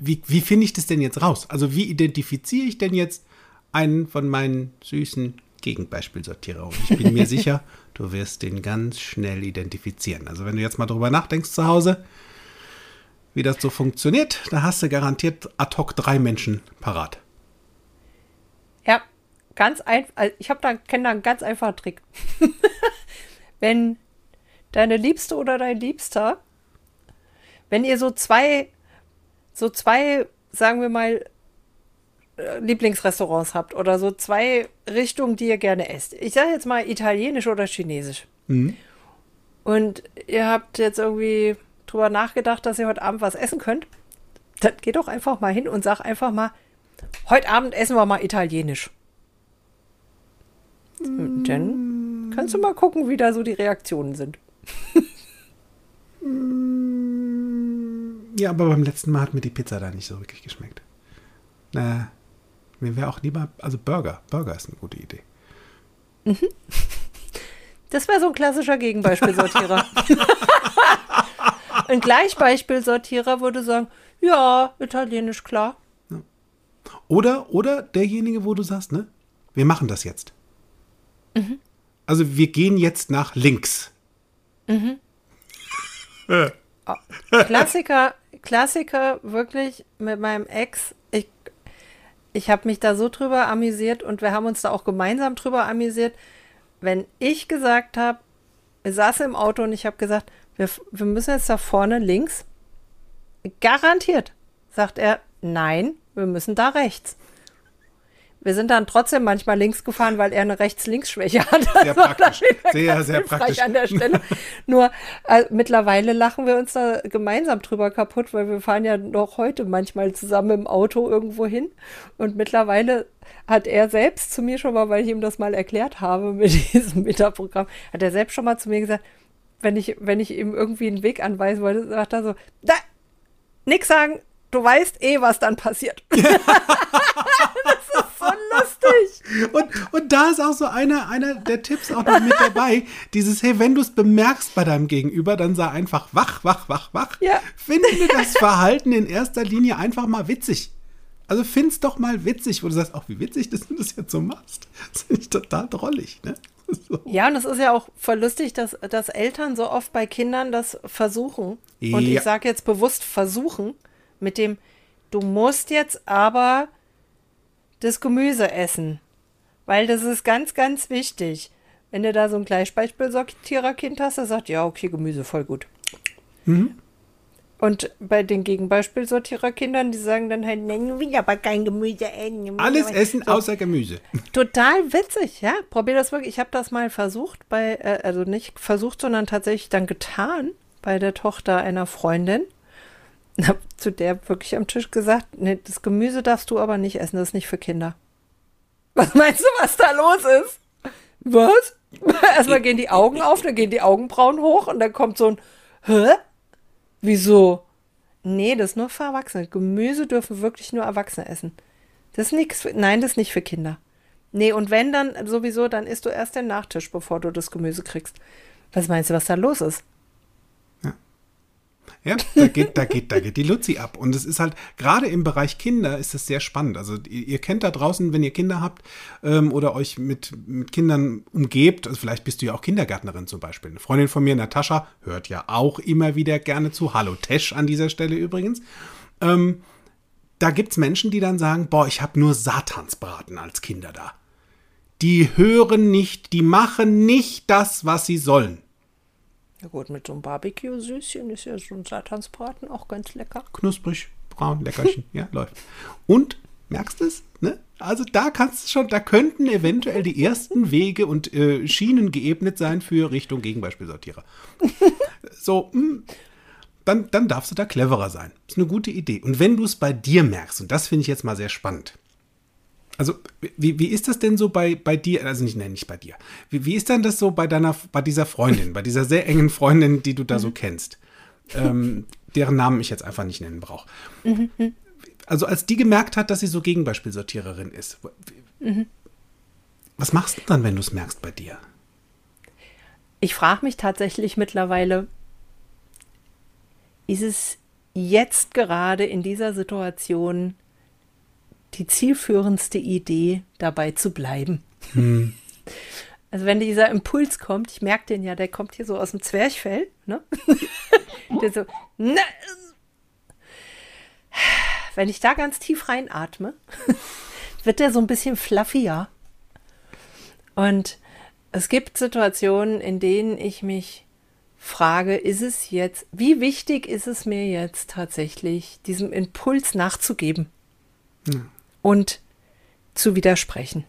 wie, wie finde ich das denn jetzt raus? Also wie identifiziere ich denn jetzt einen von meinen süßen Gegenbeispielsortierer? Und ich bin mir <laughs> sicher, du wirst den ganz schnell identifizieren. Also wenn du jetzt mal drüber nachdenkst zu Hause, wie das so funktioniert, da hast du garantiert ad hoc drei Menschen parat. Ja, ganz einfach. Also ich habe da kenne da einen ganz einfachen Trick. <laughs> wenn deine Liebste oder dein Liebster, wenn ihr so zwei so zwei, sagen wir mal, äh, Lieblingsrestaurants habt oder so zwei Richtungen, die ihr gerne esst. Ich sage jetzt mal italienisch oder chinesisch. Mhm. Und ihr habt jetzt irgendwie drüber nachgedacht, dass ihr heute Abend was essen könnt. Dann geht doch einfach mal hin und sag einfach mal, heute Abend essen wir mal italienisch. Mhm. Dann kannst du mal gucken, wie da so die Reaktionen sind. Ja, aber beim letzten Mal hat mir die Pizza da nicht so wirklich geschmeckt. Äh, mir wäre auch lieber, also Burger. Burger ist eine gute Idee. Mhm. Das wäre so ein klassischer Gegenbeispielsortierer. <laughs> ein Gleichbeispielsortierer würde sagen, ja, italienisch klar. Oder, oder derjenige, wo du sagst, ne, wir machen das jetzt. Mhm. Also wir gehen jetzt nach links. Mhm. Klassiker, Klassiker, wirklich mit meinem Ex. Ich, ich habe mich da so drüber amüsiert und wir haben uns da auch gemeinsam drüber amüsiert. Wenn ich gesagt habe, wir saßen im Auto und ich habe gesagt, wir, wir müssen jetzt da vorne links. Garantiert, sagt er, nein, wir müssen da rechts. Wir sind dann trotzdem manchmal links gefahren, weil er eine Rechts-Links-Schwäche hat. Sehr praktisch. Sehr, sehr praktisch. An der Stelle. <laughs> Nur äh, mittlerweile lachen wir uns da gemeinsam drüber kaputt, weil wir fahren ja noch heute manchmal zusammen im Auto irgendwo hin. Und mittlerweile hat er selbst zu mir schon mal, weil ich ihm das mal erklärt habe <laughs> mit diesem Metaprogramm, hat er selbst schon mal zu mir gesagt, wenn ich, wenn ich ihm irgendwie einen Weg anweisen wollte, sagt er so, da, nix sagen, du weißt eh, was dann passiert. <laughs> das ist so lustig. <laughs> Und, und da ist auch so einer, einer der Tipps auch noch mit dabei. Dieses, hey, wenn du es bemerkst bei deinem Gegenüber, dann sei einfach wach, wach, wach, wach. Ja. Finde das <laughs> Verhalten in erster Linie einfach mal witzig. Also find's doch mal witzig, wo du sagst, auch wie witzig, dass du das jetzt so machst. Das finde ich total drollig, ne? <laughs> So. Ja, und es ist ja auch voll lustig, dass, dass Eltern so oft bei Kindern das versuchen. Ja. Und ich sage jetzt bewusst versuchen, mit dem, du musst jetzt aber das Gemüse essen. Weil das ist ganz, ganz wichtig. Wenn du da so ein Gleichbeispielsortiererkind hast, der sagt, ja, okay, Gemüse, voll gut. Mhm. Und bei den Gegenbeispielsortiererkindern, die sagen dann halt, nein, will aber kein Gemüse essen. Alles essen so. außer Gemüse. <laughs> Total witzig, ja. Probier das wirklich. Ich habe das mal versucht bei, äh, also nicht versucht, sondern tatsächlich dann getan bei der Tochter einer Freundin <laughs> habe zu der wirklich am Tisch gesagt, nee, das Gemüse darfst du aber nicht essen, das ist nicht für Kinder. <laughs> Was meinst du, was da los ist? Was? <laughs> Erstmal gehen die Augen auf, dann gehen die Augenbrauen hoch und dann kommt so ein Hä? Wieso? Nee, das ist nur für Erwachsene. Gemüse dürfen wirklich nur Erwachsene essen. Das ist nichts. Nein, das ist nicht für Kinder. Nee, und wenn dann sowieso, dann isst du erst den Nachtisch, bevor du das Gemüse kriegst. Was meinst du, was da los ist? Ja, da geht, da geht, da geht die Luzi ab. Und es ist halt, gerade im Bereich Kinder ist es sehr spannend. Also ihr, ihr kennt da draußen, wenn ihr Kinder habt ähm, oder euch mit, mit Kindern umgebt, also vielleicht bist du ja auch Kindergärtnerin zum Beispiel. Eine Freundin von mir, Natascha, hört ja auch immer wieder gerne zu. Hallo Tesch an dieser Stelle übrigens. Ähm, da gibt es Menschen, die dann sagen, boah, ich habe nur Satansbraten als Kinder da. Die hören nicht, die machen nicht das, was sie sollen. Ja gut, mit so einem Barbecue-Süßchen ist ja so ein Satansbraten auch ganz lecker. Knusprig, braun, leckerchen, <laughs> ja, läuft. Und, merkst du es? Ne? Also da kannst du schon, da könnten eventuell die ersten Wege und äh, Schienen geebnet sein für Richtung Gegenbeispielsortierer. <laughs> so, mh, hm, dann, dann darfst du da cleverer sein. Ist eine gute Idee. Und wenn du es bei dir merkst, und das finde ich jetzt mal sehr spannend, also, wie, wie ist das denn so bei, bei dir? Also nicht, nein, nicht bei dir. Wie, wie ist denn das so bei deiner, bei dieser Freundin, bei dieser sehr engen Freundin, die du da mhm. so kennst? Ähm, deren Namen ich jetzt einfach nicht nennen brauche. Mhm. Also, als die gemerkt hat, dass sie so Gegenbeispielsortiererin ist, mhm. was machst du dann, wenn du es merkst bei dir? Ich frage mich tatsächlich mittlerweile, ist es jetzt gerade in dieser Situation die zielführendste Idee, dabei zu bleiben. Hm. <laughs> Also wenn dieser Impuls kommt, ich merke den ja, der kommt hier so aus dem Zwerchfell, ne? <laughs> der so, ne, wenn ich da ganz tief reinatme, <laughs> wird der so ein bisschen fluffier. Und es gibt Situationen, in denen ich mich frage, ist es jetzt, wie wichtig ist es mir jetzt tatsächlich, diesem Impuls nachzugeben? Ja und zu widersprechen.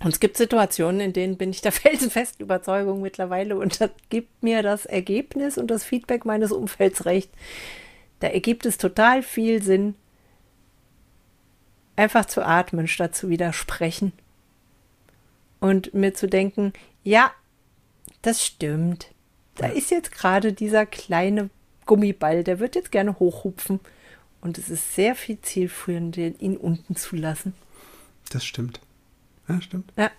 Und es gibt Situationen, in denen bin ich der <laughs> felsenfesten Überzeugung mittlerweile und das gibt mir das Ergebnis und das Feedback meines Umfelds recht. Da ergibt es total viel Sinn, einfach zu atmen, statt zu widersprechen. Und mir zu denken, ja, das stimmt. Da ist jetzt gerade dieser kleine Gummiball, der wird jetzt gerne hochhupfen. Und es ist sehr viel zielführender, ihn unten zu lassen. Das stimmt. Ja, stimmt. Ja.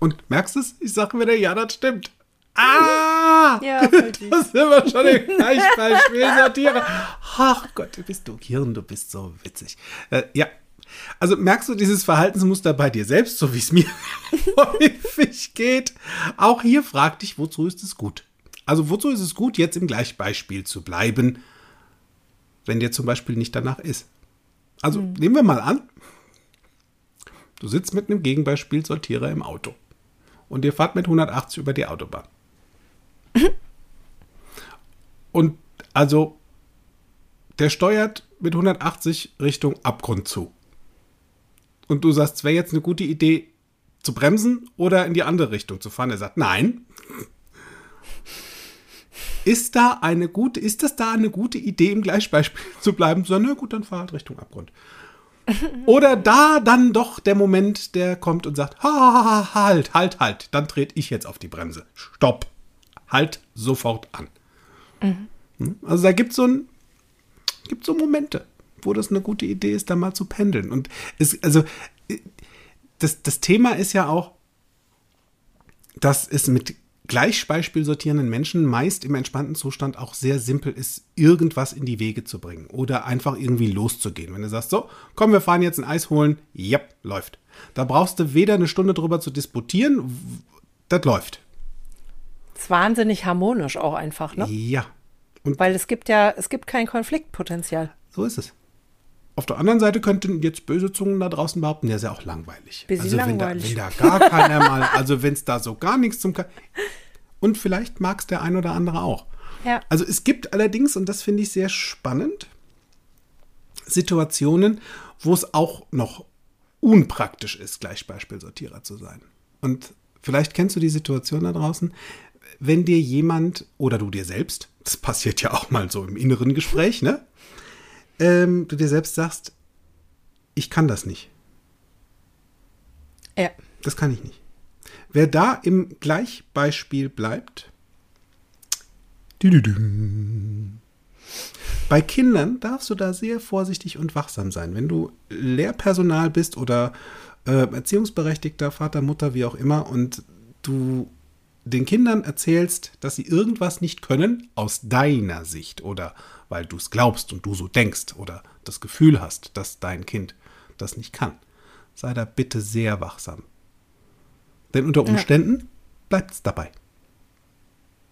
Und merkst du es? Ich sage wieder, ja, das stimmt. Ah! Ja. <laughs> Das sind wir schon im Gleichbeispiel sortiere. Ach Gott, du bist du Hirn, du bist so witzig. Äh, ja. Also merkst du dieses Verhaltensmuster bei dir selbst, so wie es mir <laughs> häufig geht? Auch hier frag dich, wozu ist es gut? Also wozu ist es gut, jetzt im Gleichbeispiel zu bleiben, wenn dir zum Beispiel nicht danach ist? Also nehmen wir mal an, du sitzt mit einem Gegenbeispiel Sortierer im Auto und ihr fahrt mit 180 über die Autobahn. <laughs> Und also, der steuert mit 180 Richtung Abgrund zu. Und du sagst, es wäre jetzt eine gute Idee, zu bremsen oder in die andere Richtung zu fahren. Er sagt, nein. Ist da eine gute, ist das da eine gute Idee, im Gleichbeispiel <laughs> zu bleiben? So, na gut, dann fahr halt Richtung Abgrund. <laughs> Oder da dann doch der Moment, der kommt und sagt, ha, ha, ha, halt, halt, halt, dann trete ich jetzt auf die Bremse. Stopp. Halt sofort an. Hm? Also da gibt es so ein, gibt so Momente, wo das eine gute Idee ist, da mal zu pendeln. Und es, also äh, das, das Thema ist ja auch, dass es mit Gleichbeispiel sortierenden Menschen meist im entspannten Zustand auch sehr simpel ist, irgendwas in die Wege zu bringen oder einfach irgendwie loszugehen. Wenn du sagst, so, komm, wir fahren jetzt ein Eis holen, ja, läuft. Da brauchst du weder eine Stunde drüber zu disputieren, das läuft. ist wahnsinnig harmonisch auch einfach, ne? Ja, und Weil es gibt ja, es gibt kein Konfliktpotenzial. so ist es. Auf der anderen Seite könnten jetzt böse Zungen da draußen behaupten, der ist ja auch langweilig. Bisschen also wenn langweilig. da, wenn da gar keiner mal, also wenn es da so gar nichts zum... Ka und vielleicht mag es der ein oder andere auch. Ja. Also es gibt allerdings, und das finde ich sehr spannend, Situationen, wo es auch noch unpraktisch ist, Gleichbeispielsortierer zu sein. Und vielleicht kennst du die Situation da draußen, wenn dir jemand oder du dir selbst, das passiert ja auch mal so im inneren Gespräch, ne? Ähm, du dir selbst sagst, ich kann das nicht. Ja. Das kann ich nicht. Wer da im Gleichbeispiel bleibt, bei Kindern darfst du da sehr vorsichtig und wachsam sein. Wenn du Lehrpersonal bist oder äh, Erziehungsberechtigter, Vater, Mutter, wie auch immer, und du den Kindern erzählst, dass sie irgendwas nicht können, aus deiner Sicht oder weil du es glaubst und du so denkst oder das Gefühl hast, dass dein Kind das nicht kann, sei da bitte sehr wachsam. Denn unter Umständen bleibt es dabei.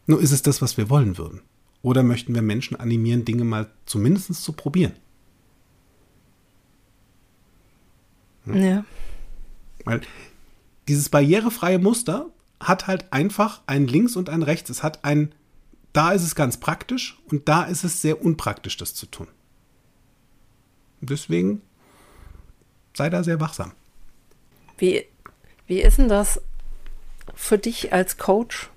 Nur ist es das, was wir wollen würden. Oder möchten wir Menschen animieren, Dinge mal zumindest zu probieren? Ja. Weil dieses barrierefreie Muster hat halt einfach ein Links und ein Rechts. Es hat ein, da ist es ganz praktisch und da ist es sehr unpraktisch, das zu tun. Deswegen sei da sehr wachsam. Wie, wie ist denn das für dich als Coach?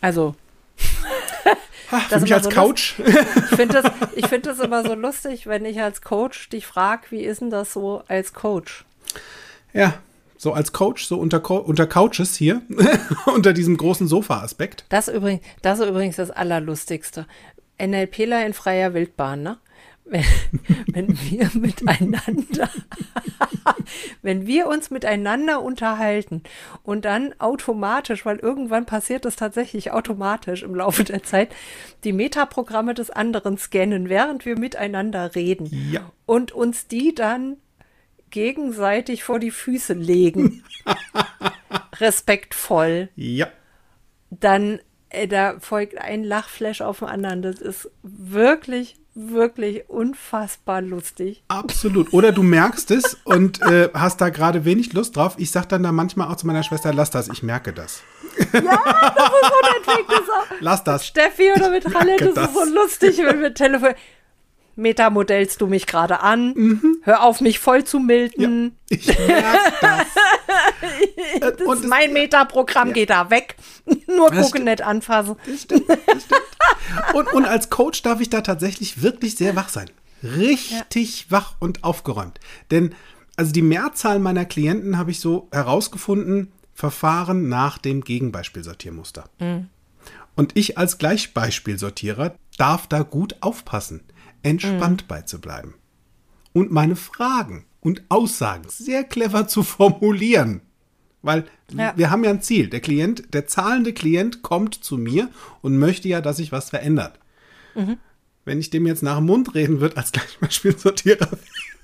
Also, <laughs> Ha, für mich als so Couch. ich finde das, ich find das immer so lustig, wenn ich als Coach dich frage, wie ist denn das so als Coach? Ja, so als Coach, so unter, unter Couches hier, <laughs> unter diesem großen Sofa-Aspekt. Das übrigens, das ist übrigens das Allerlustigste. NLPler in freier Wildbahn, ne? Wenn, <laughs> wenn wir miteinander, <laughs> wenn wir uns miteinander unterhalten und dann automatisch, weil irgendwann passiert es tatsächlich automatisch im Laufe der Zeit, die Metaprogramme des anderen scannen, während wir miteinander reden Ja. und uns die dann gegenseitig vor die Füße legen. <laughs> Respektvoll Ja. dann äh, da folgt ein Lachflash auf den anderen. Das ist wirklich, wirklich unfassbar lustig. Absolut. Oder du merkst es und äh, hast da gerade wenig Lust drauf. Ich sag dann da manchmal auch zu meiner Schwester, lass das, ich merke das. Unentwegt ist auch Lass das. Steffi oder mit Halle, merke das, ist so das. lustig, wenn wir telefonieren. Metamodellst du mich gerade an? Mhm. Hör auf, mich voll zu milden. Ich merke das. <laughs> Das und ist mein Metaprogramm, geht da weg. <laughs> Nur Das gucken, nicht anfassen. Und, und als Coach darf ich da tatsächlich wirklich sehr wach sein. Richtig wach und aufgeräumt. Denn also die Mehrzahl meiner Klienten habe ich so herausgefunden, verfahren nach dem Gegenbeispielsortiermuster. Und ich als Gleichbeispielsortierer darf da gut aufpassen, entspannt beizubleiben. Und meine Fragen und Aussagen sehr clever zu formulieren. Weil Ja. wir haben ja ein Ziel. Der Klient, der zahlende Klient kommt zu mir und möchte ja, dass sich was verändert. Wenn ich dem jetzt nach dem Mund reden würde als Gleichbeispielsortierer,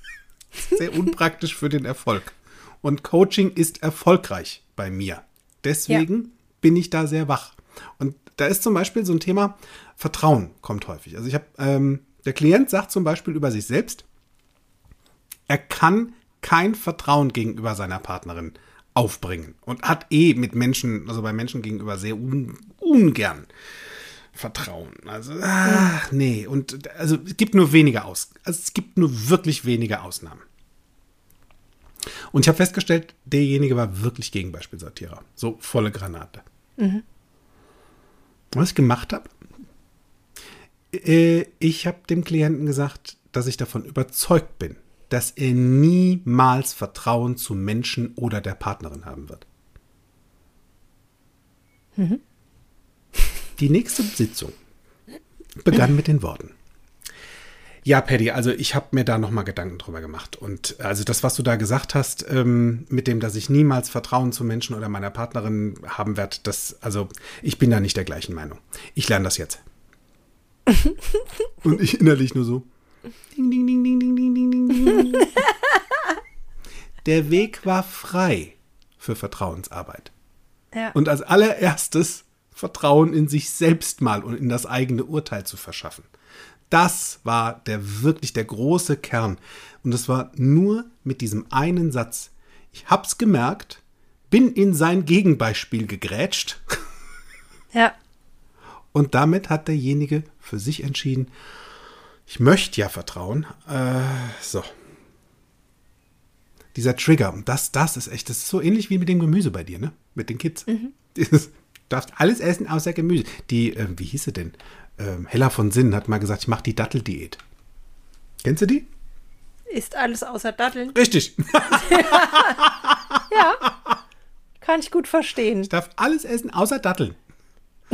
<laughs> sehr unpraktisch für den Erfolg. Und Coaching ist erfolgreich bei mir. Deswegen bin ich da sehr wach. Und da ist zum Beispiel so ein Thema, Vertrauen kommt häufig. Also ich habe, ähm, der Klient sagt zum Beispiel über sich selbst, er kann kein Vertrauen gegenüber seiner Partnerin aufbringen und hat eh mit Menschen, also bei Menschen gegenüber sehr un, ungern Vertrauen. Also, ah, nee. Und also es gibt nur wenige Aus, also es gibt nur wirklich wenige Ausnahmen. Und ich habe festgestellt, derjenige war wirklich Gegenbeispielsortierer. So volle Granate. Was ich gemacht habe, ich habe dem Klienten gesagt, dass ich davon überzeugt bin, dass er niemals Vertrauen zu Menschen oder der Partnerin haben wird. Die nächste Sitzung begann mit den Worten. Ja, Paddy, also ich habe mir da nochmal Gedanken drüber gemacht. Und also das, was du da gesagt hast, ähm, mit dem, dass ich niemals Vertrauen zu Menschen oder meiner Partnerin haben werde, das, also ich bin da nicht der gleichen Meinung. Ich lerne das jetzt. <laughs> Und ich innerlich nur so. Ding, ding, ding, ding, ding, ding, ding, ding. <laughs> Der Weg war frei für Vertrauensarbeit. Ja. Und als allererstes Vertrauen in sich selbst mal und in das eigene Urteil zu verschaffen. Das war der wirklich der große Kern. Und es war nur mit diesem einen Satz. Ich hab's gemerkt, bin in sein Gegenbeispiel gegrätscht. Ja und damit hat derjenige für sich entschieden, ich möchte ja vertrauen. Äh, so. Dieser Trigger, und das, das ist echt, das ist so ähnlich wie mit dem Gemüse bei dir, ne? Mit den Kids. Dieses, du darfst alles essen außer Gemüse. Die, ähm, wie hieß sie denn? Ähm, Hella von Sinn hat mal gesagt, ich mache die Datteldiät. Kennst du die? Ist alles außer Datteln. Richtig. <laughs> <laughs> Ja. Kann ich gut verstehen. Ich darf alles essen außer Datteln.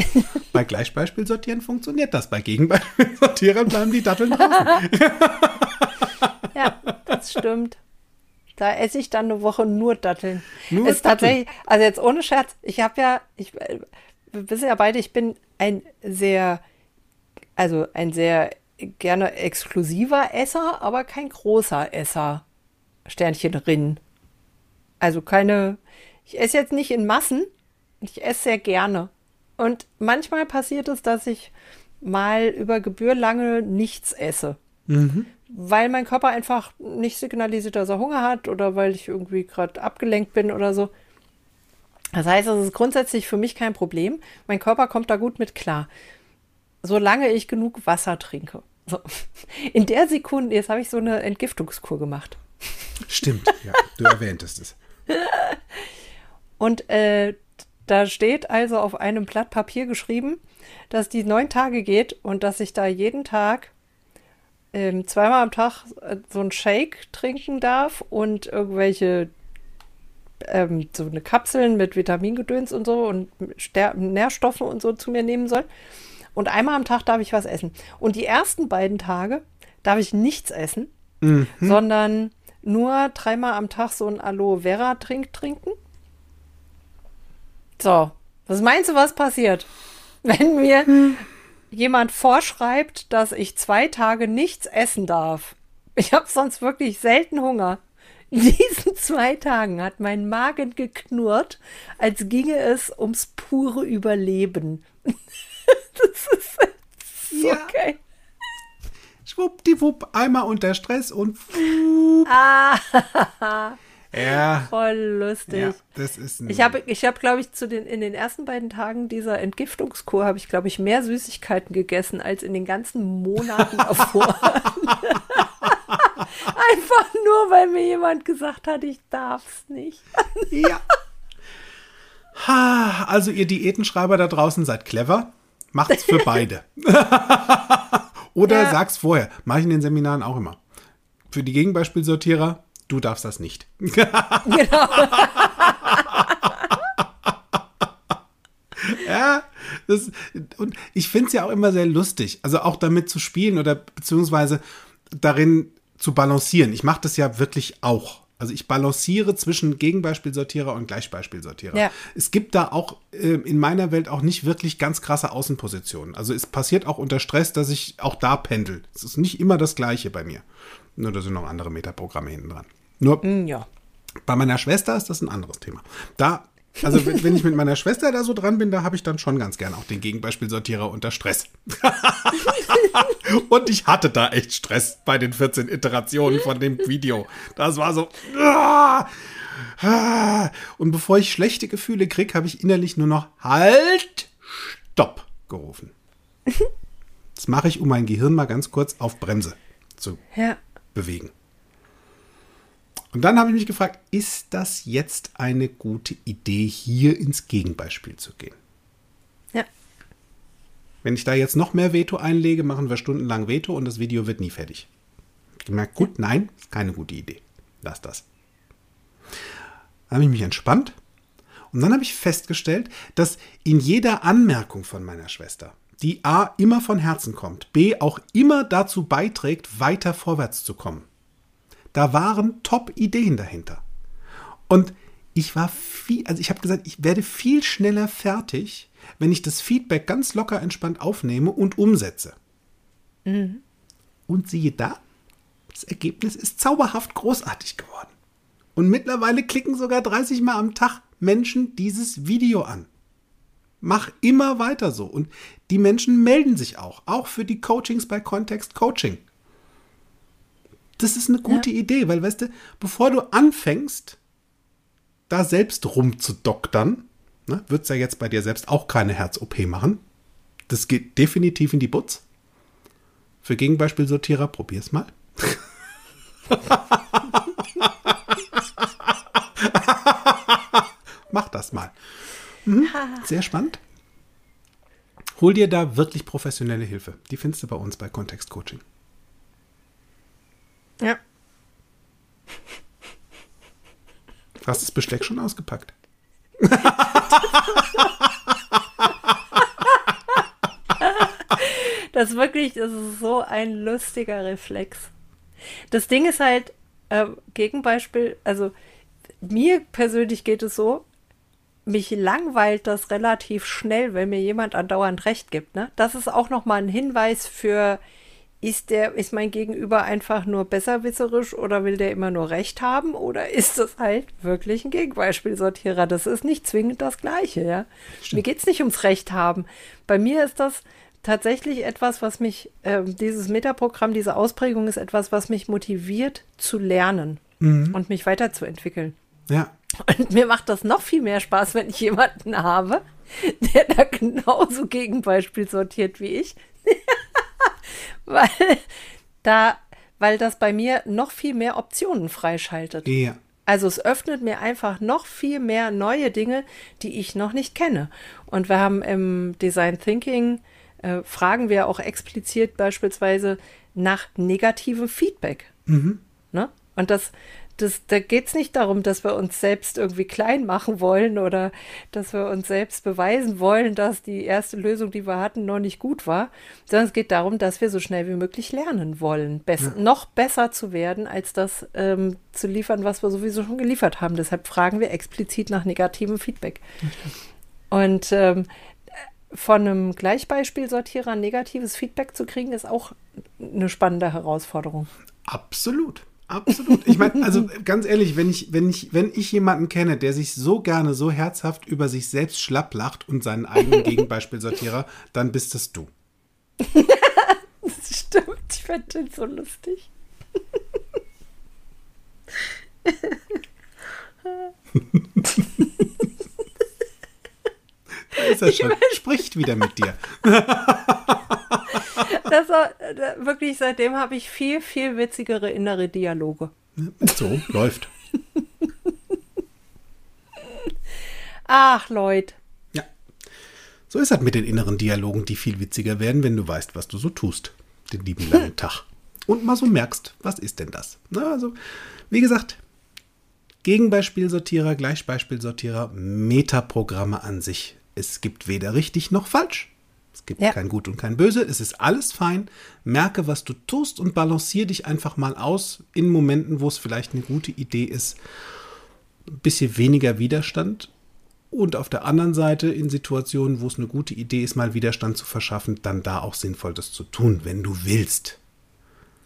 <laughs> bei Gleichbeispielsortieren funktioniert das. Bei Gegenbeispielsortierern <laughs> bleiben die Datteln draußen. Ja, das stimmt. Da esse ich dann eine Woche nur Datteln. Nur ist Datteln. tatsächlich, also jetzt ohne Scherz, ich habe ja, ich, wir wissen ja beide, ich bin ein sehr, also ein sehr gerne exklusiver Esser, aber kein großer Esser. Sternchen drin. Also keine, ich esse jetzt nicht in Massen, ich esse sehr gerne. Und manchmal passiert es, dass ich mal über Gebühr lange nichts esse weil mein Körper einfach nicht signalisiert, dass er Hunger hat oder weil ich irgendwie gerade abgelenkt bin oder so. Das heißt, es ist grundsätzlich für mich kein Problem. Mein Körper kommt da gut mit klar. Solange ich genug Wasser trinke. So. <laughs> In der Sekunde, jetzt habe ich so eine Entgiftungskur gemacht. Stimmt, ja, du <laughs> erwähntest es. Und äh, da steht also auf einem Blatt Papier geschrieben, dass die neun Tage geht und dass ich da jeden Tag ähm, zweimal am Tag äh, so einen Shake trinken darf und irgendwelche ähm, so eine Kapseln mit Vitamingedöns und so und Ster Nährstoffen und so zu mir nehmen soll. Und einmal am Tag darf ich was essen. Und die ersten beiden Tage darf ich nichts essen, sondern nur dreimal am Tag so ein Aloe Vera Trink trinken. So, was meinst du, was passiert, wenn mir jemand vorschreibt, dass ich zwei Tage nichts essen darf? Ich habe sonst wirklich selten Hunger. In diesen zwei Tagen hat mein Magen geknurrt, als ginge es ums pure Überleben. <laughs> das ist so Ja. geil. Schwuppdiwupp, einmal unter Stress und fup. <laughs> Ja, Voll lustig. ja, das ist Ich habe, ich habe, glaube ich, zu den, in den ersten beiden Tagen dieser Entgiftungskur habe ich, glaube ich, mehr Süßigkeiten gegessen als in den ganzen Monaten <laughs> davor. <laughs> Einfach nur, weil mir jemand gesagt hat, ich darf's nicht. <laughs> Ja. Ha, also ihr Diätenschreiber da draußen seid clever. Macht's für beide. Oder Ja. sag's vorher. Mach ich in den Seminaren auch immer. Für die Gegenbeispielsortierer, du darfst das nicht. <laughs> Genau. Ja, das, und ich finde es ja auch immer sehr lustig, also auch damit zu spielen oder beziehungsweise darin zu balancieren. Ich mache das ja wirklich auch. Also ich balanciere zwischen Gegenbeispielsortierer und Gleichbeispielsortierer. Ja. Es gibt da auch äh, in meiner Welt auch nicht wirklich ganz krasse Außenpositionen. Also es passiert auch unter Stress, dass ich auch da pendel. Es ist nicht immer das Gleiche bei mir. Nur da sind noch andere Metaprogramme hinten dran. Nur Hm, Ja. bei meiner Schwester ist das ein anderes Thema. Da, also wenn, wenn ich mit meiner Schwester da so dran bin, da habe ich dann schon ganz gern auch den Gegenbeispielsortierer unter Stress. <laughs> Und ich hatte da echt Stress bei den 14 Iterationen von dem Video. Das war so. ah, ah. Und bevor ich schlechte Gefühle kriege, habe ich innerlich nur noch Halt, Stopp gerufen. Das mache ich, um mein Gehirn mal ganz kurz auf Bremse zu Ja. bewegen. Und dann habe ich mich gefragt, ist das jetzt eine gute Idee, hier ins Gegenbeispiel zu gehen? Ja. Wenn ich da jetzt noch mehr Veto einlege, machen wir stundenlang Veto und das Video wird nie fertig. Ich habe gemerkt, gut, nein, ist keine gute Idee. Lass das. Dann habe ich mich entspannt und dann habe ich festgestellt, dass in jeder Anmerkung von meiner Schwester, die A immer von Herzen kommt, B auch immer dazu beiträgt, weiter vorwärts zu kommen. Da waren Top-Ideen dahinter. Und ich war viel, also ich habe gesagt, ich werde viel schneller fertig, wenn ich das Feedback ganz locker entspannt aufnehme und umsetze. Und siehe da, das Ergebnis ist zauberhaft großartig geworden. Und mittlerweile klicken sogar 30 Mal am Tag Menschen dieses Video an. Mach immer weiter so. Und die Menschen melden sich auch, auch für die Coachings bei Kontext Coaching. Das ist eine gute Idee, weil, weißt du, bevor du anfängst, da selbst rumzudoktern, ne, wird es ja jetzt bei dir selbst auch keine Herz-OP machen. Das geht definitiv in die Butz. Für Gegenbeispielsortierer, probier's mal. <laughs> Mach das mal. Mhm, sehr spannend. Hol dir da wirklich professionelle Hilfe. Die findest du bei uns bei Kontext Coaching. Ja. Hast das Besteck schon ausgepackt? Das ist wirklich, das ist so ein lustiger Reflex. Das Ding ist halt, äh, Gegenbeispiel, also mir persönlich geht es so, mich langweilt das relativ schnell, wenn mir jemand andauernd recht gibt. Ne? Das ist auch nochmal ein Hinweis für, ist der, ist mein Gegenüber einfach nur besserwisserisch oder will der immer nur recht haben oder <laughs> ist das halt wirklich ein Gegenbeispielsortierer? Das ist nicht zwingend das Gleiche, ja. Mir geht es nicht ums Recht haben. Bei mir ist das tatsächlich etwas, was mich, ähm, dieses Metaprogramm, diese Ausprägung ist etwas, was mich motiviert zu lernen und mich weiterzuentwickeln. Ja. Und mir macht das noch viel mehr Spaß, wenn ich jemanden habe, <laughs> der da genauso Gegenbeispiel sortiert wie ich. <laughs> <laughs> weil da, weil das bei mir noch viel mehr Optionen freischaltet. Ja. Also es öffnet mir einfach noch viel mehr neue Dinge, die ich noch nicht kenne. Und wir haben im Design Thinking, äh, fragen wir auch explizit beispielsweise nach negativem Feedback. Ne? Und das, das, da geht es nicht darum, dass wir uns selbst irgendwie klein machen wollen oder dass wir uns selbst beweisen wollen, dass die erste Lösung, die wir hatten, noch nicht gut war, sondern es geht darum, dass wir so schnell wie möglich lernen wollen, bess noch besser zu werden, als das ähm, zu liefern, was wir sowieso schon geliefert haben. Deshalb fragen wir explizit nach negativem Feedback. Und ähm, von einem Gleichbeispielsortierer negatives Feedback zu kriegen, ist auch eine spannende Herausforderung. Absolut. Absolut. Ich meine, also <laughs> ganz ehrlich, wenn ich, wenn ich, wenn ich jemanden kenne, der sich so gerne, so herzhaft über sich selbst schlapp lacht und seinen eigenen <laughs> Gegenbeispielsortierer, dann bist es du. Das stimmt, ich finde den so lustig. Da ist er schon. Spricht wieder mit dir. <laughs> <laughs> Das war, äh, wirklich, seitdem habe ich viel, viel witzigere innere Dialoge. So, läuft. Ach, Leute. Ja. So ist das mit den inneren Dialogen, die viel witziger werden, wenn du weißt, was du so tust. Den lieben <laughs> langen Tag. Und mal so merkst, was ist denn das? Na, also, wie gesagt, Gegenbeispielsortierer, Gleichbeispielsortierer, Metaprogramme an sich. Es gibt weder richtig noch falsch. Es gibt ja. kein Gut und kein Böse. Es ist alles fein. Merke, was du tust und balanciere dich einfach mal aus in Momenten, wo es vielleicht eine gute Idee ist. Ein bisschen weniger Widerstand. Und auf der anderen Seite in Situationen, wo es eine gute Idee ist, mal Widerstand zu verschaffen, dann da auch sinnvoll das zu tun, wenn du willst.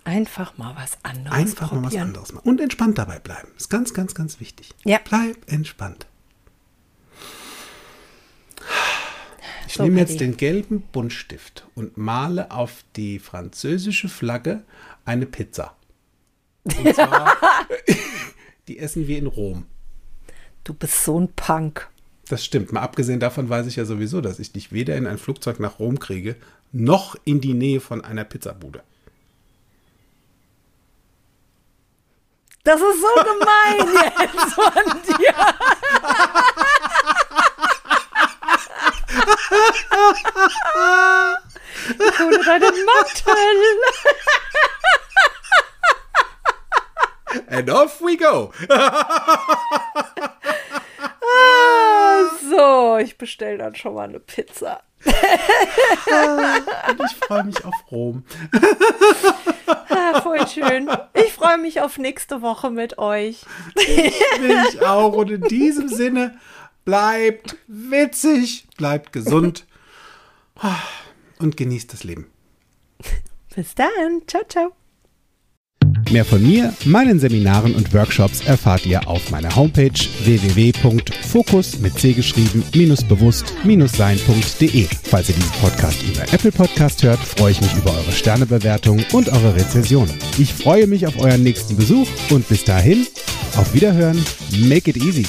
Einfach mal was anderes Einfach probieren. mal was anderes machen. Und entspannt dabei bleiben. Ist ganz, ganz, ganz wichtig. Ja. Bleib entspannt. Ich so, nehme jetzt den gelben Buntstift und male auf die französische Flagge eine Pizza. Und <laughs> zwar, die essen wir in Rom. Du bist so ein Punk. Das stimmt. Mal abgesehen davon weiß ich ja sowieso, dass ich dich weder in ein Flugzeug nach Rom kriege, noch in die Nähe von einer Pizzabude. Das ist so gemein <laughs> jetzt von dir. <laughs> Ich hole deinen Mantel. And off we go. Ah, so, ich bestelle dann schon mal eine Pizza. Und ich freue mich auf Rom. Ah, voll schön. Ich freue mich auf nächste Woche mit euch. Ich auch. Und in diesem Sinne, bleibt witzig, bleibt gesund und genießt das Leben. <laughs> Bis dann. Ciao, ciao. Mehr von mir, meinen Seminaren und Workshops erfahrt ihr auf meiner Homepage www.fokus mit C geschrieben bewusst-sein.de. Falls ihr diesen Podcast über Apple Podcast hört, freue ich mich über eure Sternebewertung und eure Rezension. Ich freue mich auf euren nächsten Besuch und bis dahin, auf Wiederhören, make it easy.